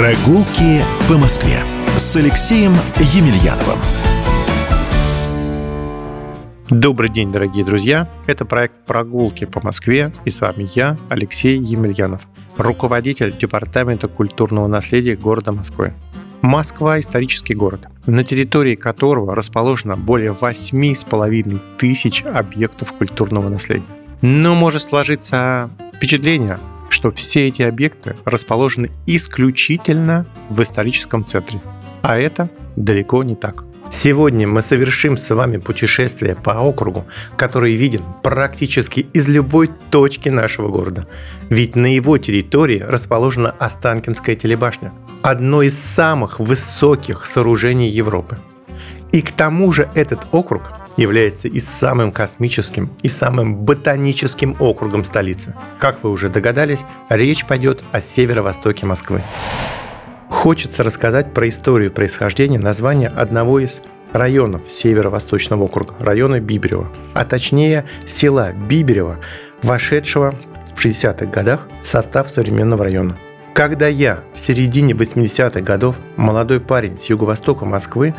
Прогулки по Москве с Алексеем Емельяновым. Добрый день, дорогие друзья! Это проект «Прогулки по Москве» и с вами я, Алексей Емельянов, руководитель Департамента культурного наследия города Москвы. Москва – исторический город, на территории которого расположено более 8,5 тысяч объектов культурного наследия. Но может сложиться впечатление, что все эти объекты расположены исключительно в историческом центре. А это далеко не так. Сегодня мы совершим с вами путешествие по округу, который виден практически из любой точки нашего города. Ведь на его территории расположена Останкинская телебашня, одно из самых высоких сооружений Европы. И к тому же этот округ является и самым космическим, и самым ботаническим округом столицы. Как вы уже догадались, речь пойдет о северо-востоке Москвы. Хочется рассказать про историю происхождения названия одного из районов Северо-Восточного округа, района Биберева, а точнее села Биберева, вошедшего в 60-х годах в состав современного района. Когда я в середине 80-х годов, молодой парень с юго-востока Москвы,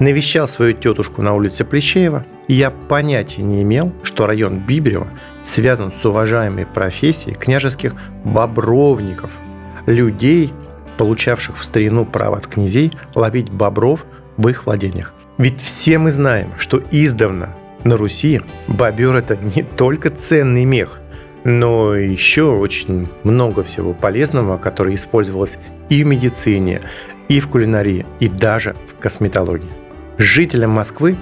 навещал свою тетушку на улице Плещеева, я понятия не имел, что район Биберева связан с уважаемой профессией княжеских бобровников, людей, получавших в старину право от князей ловить бобров в их владениях. Ведь все мы знаем, что издавна на Руси бобер – это не только ценный мех, но еще очень много всего полезного, которое использовалось и в медицине, и в кулинарии, и даже в косметологии. Жителям Москвы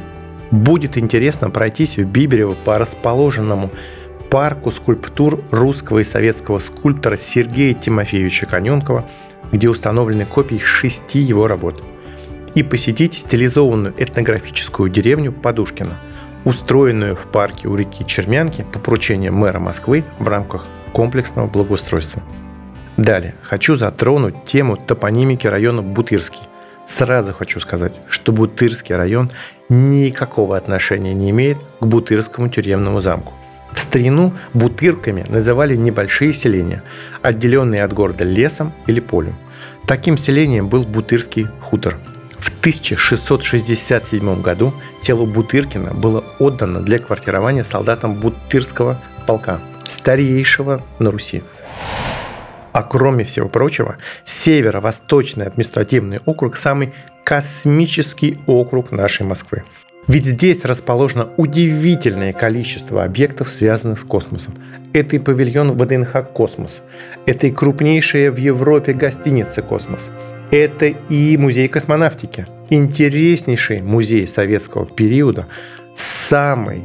будет интересно пройтись в Биберево по расположенному парку скульптур русского и советского скульптора Сергея Тимофеевича Коненкова, где установлены копии шести его работ, и посетить стилизованную этнографическую деревню Подушкина, устроенную в парке у реки Чермянки по поручению мэра Москвы в рамках комплексного благоустройства. Далее хочу затронуть тему топонимики района Бутырский – Сразу хочу сказать, что Бутырский район никакого отношения не имеет к Бутырскому тюремному замку. В старину бутырками называли небольшие селения, отделенные от города лесом или полем. Таким селением был Бутырский хутор. В 1667 году село Бутыркино было отдано для квартирования солдатам Бутырского полка, старейшего на Руси. А кроме всего прочего, Северо-Восточный административный округ – самый космический округ нашей Москвы. Ведь здесь расположено удивительное количество объектов, связанных с космосом. Это и павильон ВДНХ «Космос», это и крупнейшая в Европе гостиница «Космос», это и музей космонавтики, интереснейший музей советского периода с самой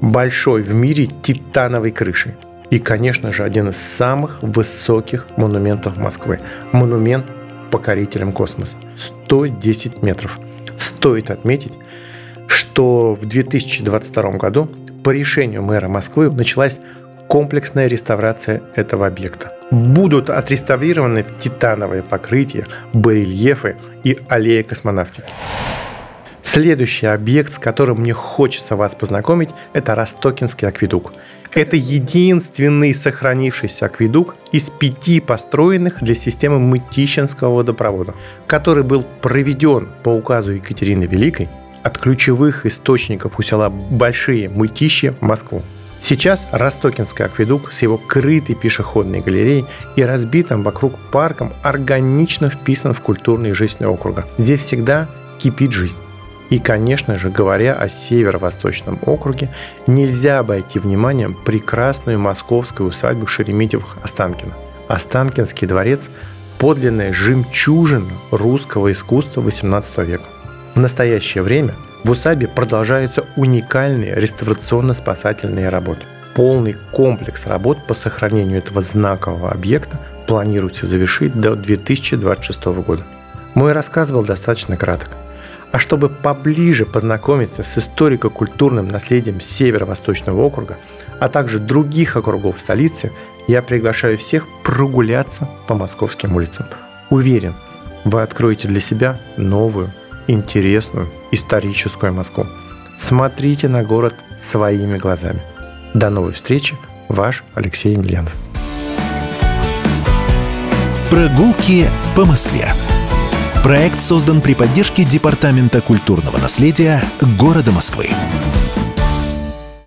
большой в мире титановой крышей – и, конечно же, один из самых высоких монументов Москвы. Монумент покорителям космоса. 110 метров. Стоит отметить, что в 2022 году по решению мэра Москвы началась комплексная реставрация этого объекта. Будут отреставрированы титановое покрытие, барельефы и аллея космонавтики. Следующий объект, с которым мне хочется вас познакомить, это Ростокинский акведук. Это единственный сохранившийся акведук из пяти построенных для системы Мытищинского водопровода, который был проведен по указу Екатерины Великой от ключевых источников у села Большие Мытищи в Москву. Сейчас Ростокинский акведук с его крытой пешеходной галереей и разбитым вокруг парком органично вписан в культурную жизнь округа. Здесь всегда кипит жизнь. И, конечно же, говоря о северо-восточном округе, нельзя обойти вниманием прекрасную московскую усадьбу Шереметьевых-Останкино. Останкинский дворец – подлинная жемчужина русского искусства XVIII века. В настоящее время в усадьбе продолжаются уникальные реставрационно-спасательные работы. Полный комплекс работ по сохранению этого знакового объекта планируется завершить до 2026 года. Мой рассказ был достаточно краток – а чтобы поближе познакомиться с историко-культурным наследием Северо-Восточного округа, а также других округов столицы, я приглашаю всех прогуляться по московским улицам. Уверен, вы откроете для себя новую, интересную, историческую Москву. Смотрите на город своими глазами. До новой встречи, ваш Алексей Емельянов. Прогулки по Москве. Проект создан при поддержке Департамента культурного наследия города Москвы.